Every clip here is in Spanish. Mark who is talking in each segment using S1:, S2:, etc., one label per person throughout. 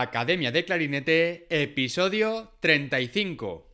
S1: Academia de Clarinete, episodio 35.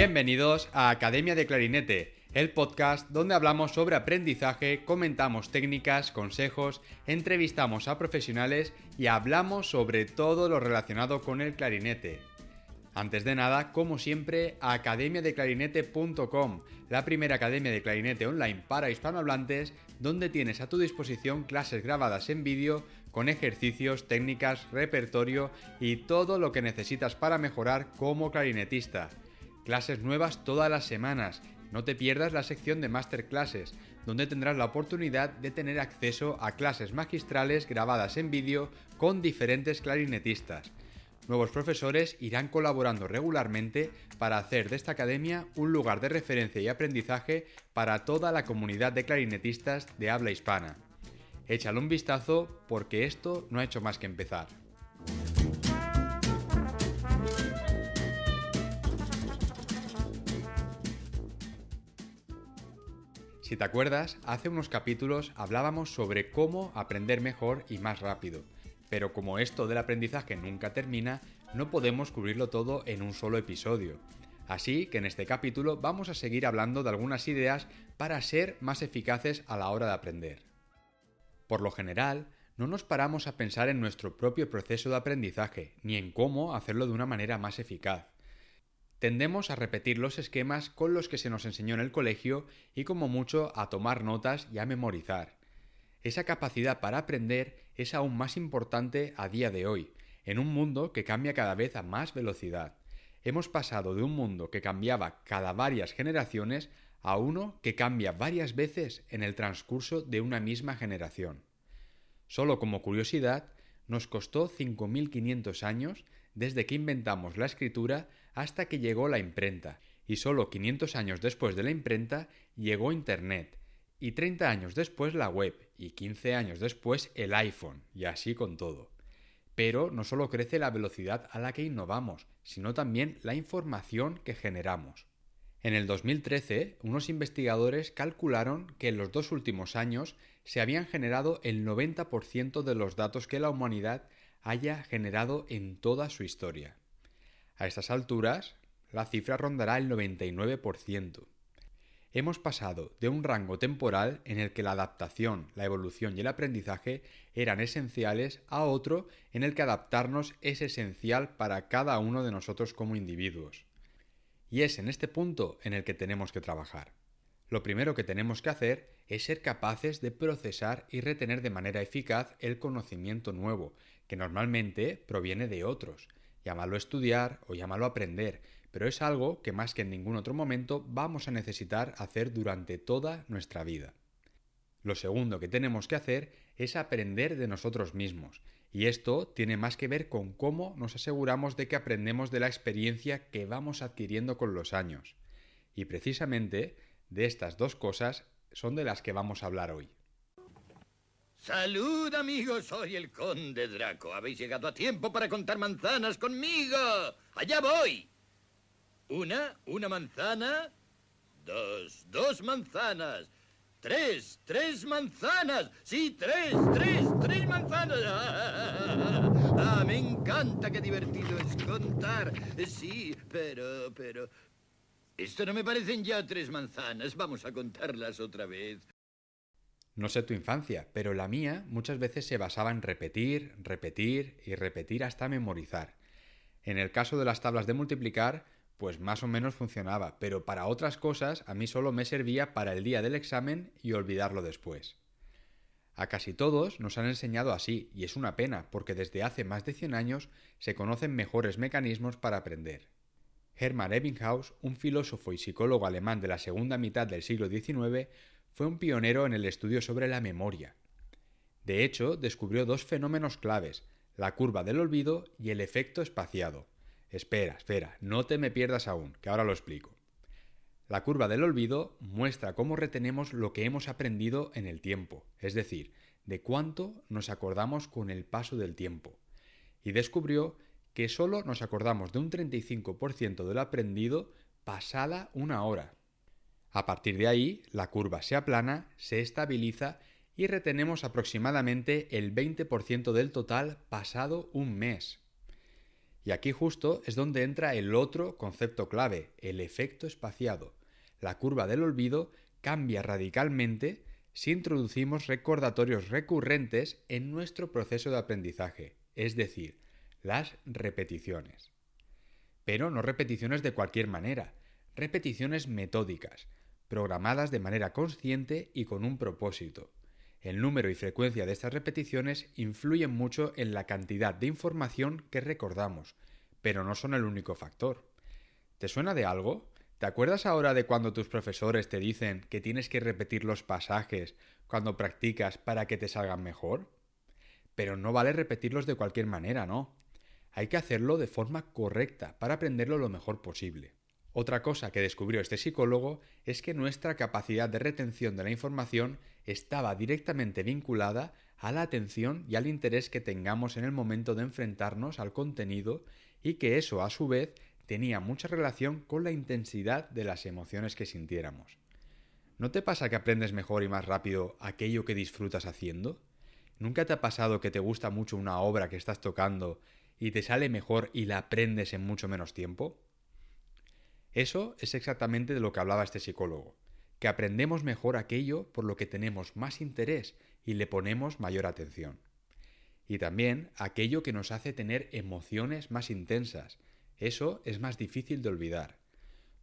S1: Bienvenidos a Academia de Clarinete, el podcast donde hablamos sobre aprendizaje, comentamos técnicas, consejos, entrevistamos a profesionales y hablamos sobre todo lo relacionado con el clarinete. Antes de nada, como siempre, academiadeclarinete.com, la primera academia de clarinete online para hispanohablantes, donde tienes a tu disposición clases grabadas en vídeo con ejercicios, técnicas, repertorio y todo lo que necesitas para mejorar como clarinetista. Clases nuevas todas las semanas. No te pierdas la sección de masterclasses, donde tendrás la oportunidad de tener acceso a clases magistrales grabadas en vídeo con diferentes clarinetistas. Nuevos profesores irán colaborando regularmente para hacer de esta academia un lugar de referencia y aprendizaje para toda la comunidad de clarinetistas de habla hispana. Échale un vistazo porque esto no ha hecho más que empezar. Si te acuerdas, hace unos capítulos hablábamos sobre cómo aprender mejor y más rápido, pero como esto del aprendizaje nunca termina, no podemos cubrirlo todo en un solo episodio. Así que en este capítulo vamos a seguir hablando de algunas ideas para ser más eficaces a la hora de aprender. Por lo general, no nos paramos a pensar en nuestro propio proceso de aprendizaje, ni en cómo hacerlo de una manera más eficaz. Tendemos a repetir los esquemas con los que se nos enseñó en el colegio y como mucho a tomar notas y a memorizar. Esa capacidad para aprender es aún más importante a día de hoy, en un mundo que cambia cada vez a más velocidad. Hemos pasado de un mundo que cambiaba cada varias generaciones a uno que cambia varias veces en el transcurso de una misma generación. Solo como curiosidad, nos costó 5.500 años desde que inventamos la escritura hasta que llegó la imprenta, y solo 500 años después de la imprenta llegó Internet, y 30 años después la web, y 15 años después el iPhone, y así con todo. Pero no solo crece la velocidad a la que innovamos, sino también la información que generamos. En el 2013, unos investigadores calcularon que en los dos últimos años se habían generado el 90% de los datos que la humanidad haya generado en toda su historia. A estas alturas, la cifra rondará el 99%. Hemos pasado de un rango temporal en el que la adaptación, la evolución y el aprendizaje eran esenciales a otro en el que adaptarnos es esencial para cada uno de nosotros como individuos. Y es en este punto en el que tenemos que trabajar. Lo primero que tenemos que hacer es ser capaces de procesar y retener de manera eficaz el conocimiento nuevo, que normalmente proviene de otros, Llámalo estudiar o llámalo aprender, pero es algo que más que en ningún otro momento vamos a necesitar hacer durante toda nuestra vida. Lo segundo que tenemos que hacer es aprender de nosotros mismos, y esto tiene más que ver con cómo nos aseguramos de que aprendemos de la experiencia que vamos adquiriendo con los años. Y precisamente de estas dos cosas son de las que vamos a hablar hoy.
S2: Salud, amigos, soy el conde Draco. Habéis llegado a tiempo para contar manzanas conmigo. Allá voy. Una, una manzana. Dos, dos manzanas. Tres, tres manzanas. Sí, tres, tres, tres manzanas. Ah, me encanta, qué divertido es contar. Sí, pero, pero... Esto no me parecen ya tres manzanas. Vamos a contarlas otra vez.
S1: No sé tu infancia, pero la mía muchas veces se basaba en repetir, repetir y repetir hasta memorizar. En el caso de las tablas de multiplicar, pues más o menos funcionaba, pero para otras cosas a mí solo me servía para el día del examen y olvidarlo después. A casi todos nos han enseñado así, y es una pena, porque desde hace más de 100 años se conocen mejores mecanismos para aprender. Hermann Ebbinghaus, un filósofo y psicólogo alemán de la segunda mitad del siglo XIX, fue un pionero en el estudio sobre la memoria. De hecho, descubrió dos fenómenos claves, la curva del olvido y el efecto espaciado. Espera, espera, no te me pierdas aún, que ahora lo explico. La curva del olvido muestra cómo retenemos lo que hemos aprendido en el tiempo, es decir, de cuánto nos acordamos con el paso del tiempo. Y descubrió que solo nos acordamos de un 35% del aprendido pasada una hora. A partir de ahí, la curva se aplana, se estabiliza y retenemos aproximadamente el 20% del total pasado un mes. Y aquí justo es donde entra el otro concepto clave, el efecto espaciado. La curva del olvido cambia radicalmente si introducimos recordatorios recurrentes en nuestro proceso de aprendizaje, es decir, las repeticiones. Pero no repeticiones de cualquier manera, repeticiones metódicas, programadas de manera consciente y con un propósito. El número y frecuencia de estas repeticiones influyen mucho en la cantidad de información que recordamos, pero no son el único factor. ¿Te suena de algo? ¿Te acuerdas ahora de cuando tus profesores te dicen que tienes que repetir los pasajes cuando practicas para que te salgan mejor? Pero no vale repetirlos de cualquier manera, ¿no? Hay que hacerlo de forma correcta para aprenderlo lo mejor posible. Otra cosa que descubrió este psicólogo es que nuestra capacidad de retención de la información estaba directamente vinculada a la atención y al interés que tengamos en el momento de enfrentarnos al contenido y que eso a su vez tenía mucha relación con la intensidad de las emociones que sintiéramos. ¿No te pasa que aprendes mejor y más rápido aquello que disfrutas haciendo? ¿Nunca te ha pasado que te gusta mucho una obra que estás tocando y te sale mejor y la aprendes en mucho menos tiempo? Eso es exactamente de lo que hablaba este psicólogo, que aprendemos mejor aquello por lo que tenemos más interés y le ponemos mayor atención. Y también aquello que nos hace tener emociones más intensas. Eso es más difícil de olvidar.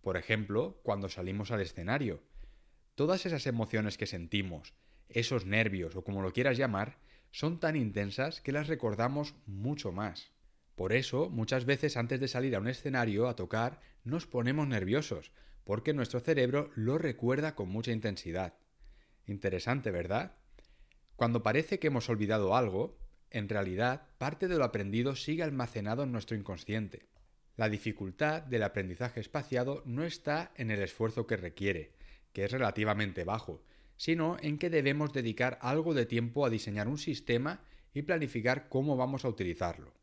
S1: Por ejemplo, cuando salimos al escenario. Todas esas emociones que sentimos, esos nervios o como lo quieras llamar, son tan intensas que las recordamos mucho más. Por eso, muchas veces antes de salir a un escenario a tocar, nos ponemos nerviosos, porque nuestro cerebro lo recuerda con mucha intensidad. Interesante, ¿verdad? Cuando parece que hemos olvidado algo, en realidad parte de lo aprendido sigue almacenado en nuestro inconsciente. La dificultad del aprendizaje espaciado no está en el esfuerzo que requiere, que es relativamente bajo, sino en que debemos dedicar algo de tiempo a diseñar un sistema y planificar cómo vamos a utilizarlo.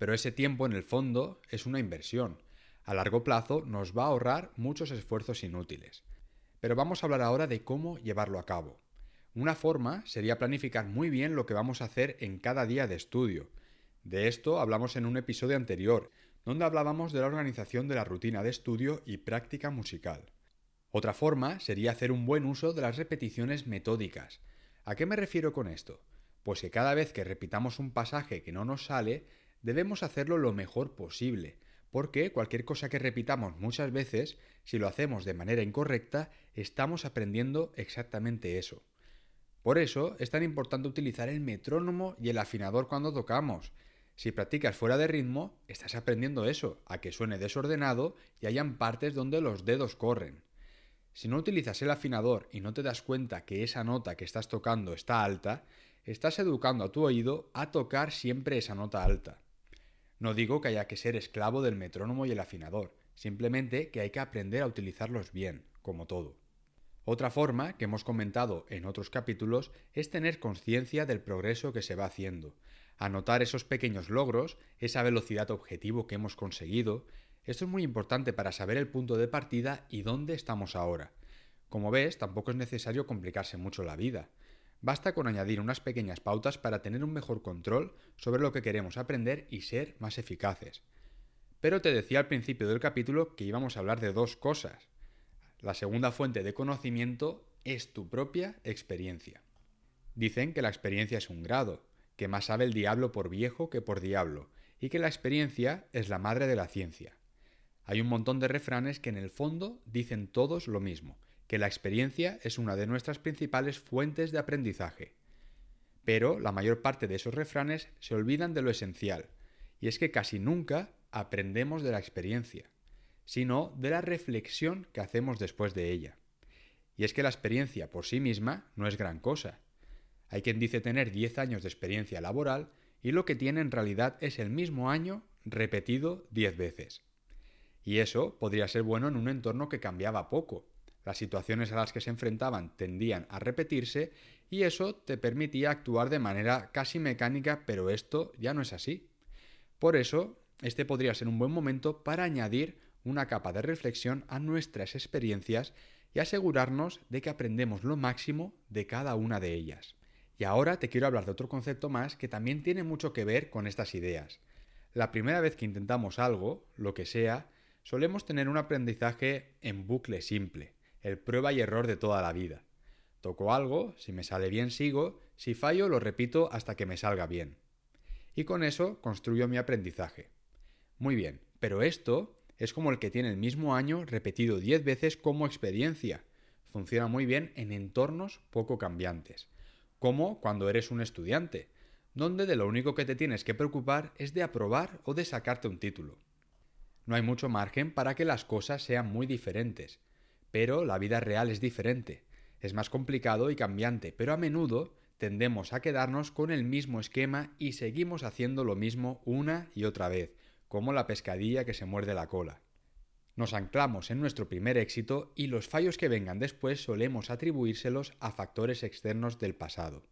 S1: Pero ese tiempo, en el fondo, es una inversión. A largo plazo nos va a ahorrar muchos esfuerzos inútiles. Pero vamos a hablar ahora de cómo llevarlo a cabo. Una forma sería planificar muy bien lo que vamos a hacer en cada día de estudio. De esto hablamos en un episodio anterior, donde hablábamos de la organización de la rutina de estudio y práctica musical. Otra forma sería hacer un buen uso de las repeticiones metódicas. ¿A qué me refiero con esto? Pues que cada vez que repitamos un pasaje que no nos sale, debemos hacerlo lo mejor posible, porque cualquier cosa que repitamos muchas veces, si lo hacemos de manera incorrecta, estamos aprendiendo exactamente eso. Por eso es tan importante utilizar el metrónomo y el afinador cuando tocamos. Si practicas fuera de ritmo, estás aprendiendo eso, a que suene desordenado y hayan partes donde los dedos corren. Si no utilizas el afinador y no te das cuenta que esa nota que estás tocando está alta, estás educando a tu oído a tocar siempre esa nota alta. No digo que haya que ser esclavo del metrónomo y el afinador, simplemente que hay que aprender a utilizarlos bien, como todo. Otra forma, que hemos comentado en otros capítulos, es tener conciencia del progreso que se va haciendo, anotar esos pequeños logros, esa velocidad objetivo que hemos conseguido. Esto es muy importante para saber el punto de partida y dónde estamos ahora. Como ves, tampoco es necesario complicarse mucho la vida. Basta con añadir unas pequeñas pautas para tener un mejor control sobre lo que queremos aprender y ser más eficaces. Pero te decía al principio del capítulo que íbamos a hablar de dos cosas. La segunda fuente de conocimiento es tu propia experiencia. Dicen que la experiencia es un grado, que más sabe el diablo por viejo que por diablo, y que la experiencia es la madre de la ciencia. Hay un montón de refranes que en el fondo dicen todos lo mismo, que la experiencia es una de nuestras principales fuentes de aprendizaje. Pero la mayor parte de esos refranes se olvidan de lo esencial, y es que casi nunca aprendemos de la experiencia, sino de la reflexión que hacemos después de ella. Y es que la experiencia por sí misma no es gran cosa. Hay quien dice tener 10 años de experiencia laboral y lo que tiene en realidad es el mismo año repetido 10 veces. Y eso podría ser bueno en un entorno que cambiaba poco. Las situaciones a las que se enfrentaban tendían a repetirse y eso te permitía actuar de manera casi mecánica, pero esto ya no es así. Por eso, este podría ser un buen momento para añadir una capa de reflexión a nuestras experiencias y asegurarnos de que aprendemos lo máximo de cada una de ellas. Y ahora te quiero hablar de otro concepto más que también tiene mucho que ver con estas ideas. La primera vez que intentamos algo, lo que sea, solemos tener un aprendizaje en bucle simple, el prueba y error de toda la vida. Toco algo, si me sale bien sigo, si fallo lo repito hasta que me salga bien. Y con eso construyo mi aprendizaje. Muy bien, pero esto es como el que tiene el mismo año repetido 10 veces como experiencia. Funciona muy bien en entornos poco cambiantes, como cuando eres un estudiante, donde de lo único que te tienes que preocupar es de aprobar o de sacarte un título. No hay mucho margen para que las cosas sean muy diferentes, pero la vida real es diferente, es más complicado y cambiante, pero a menudo tendemos a quedarnos con el mismo esquema y seguimos haciendo lo mismo una y otra vez, como la pescadilla que se muerde la cola. Nos anclamos en nuestro primer éxito y los fallos que vengan después solemos atribuírselos a factores externos del pasado.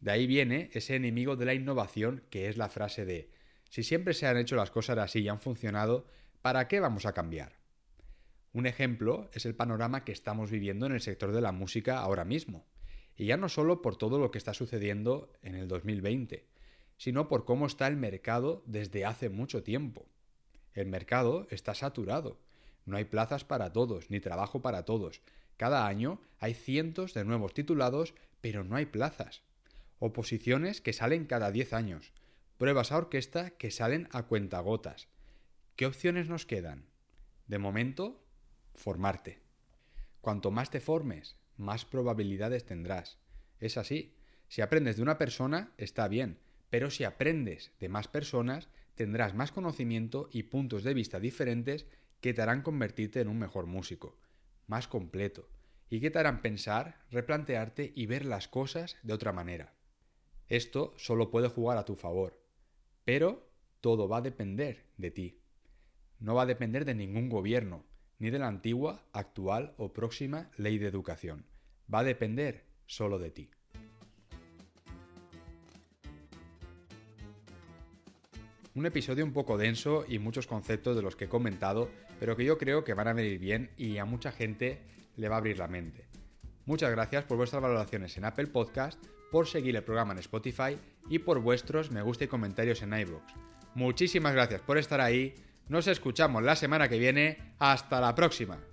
S1: De ahí viene ese enemigo de la innovación que es la frase de si siempre se han hecho las cosas así y han funcionado, ¿para qué vamos a cambiar? Un ejemplo es el panorama que estamos viviendo en el sector de la música ahora mismo. Y ya no solo por todo lo que está sucediendo en el 2020, sino por cómo está el mercado desde hace mucho tiempo. El mercado está saturado. No hay plazas para todos, ni trabajo para todos. Cada año hay cientos de nuevos titulados, pero no hay plazas. Oposiciones que salen cada 10 años. Pruebas a orquesta que salen a cuentagotas. ¿Qué opciones nos quedan? De momento, formarte. Cuanto más te formes, más probabilidades tendrás. Es así. Si aprendes de una persona, está bien, pero si aprendes de más personas, tendrás más conocimiento y puntos de vista diferentes que te harán convertirte en un mejor músico, más completo, y que te harán pensar, replantearte y ver las cosas de otra manera. Esto solo puede jugar a tu favor, pero todo va a depender de ti. No va a depender de ningún gobierno, ni de la antigua, actual o próxima ley de educación. Va a depender solo de ti. Un episodio un poco denso y muchos conceptos de los que he comentado, pero que yo creo que van a venir bien y a mucha gente le va a abrir la mente. Muchas gracias por vuestras valoraciones en Apple Podcast, por seguir el programa en Spotify y por vuestros me gusta y comentarios en iVoox. Muchísimas gracias por estar ahí nos escuchamos la semana que viene. Hasta la próxima.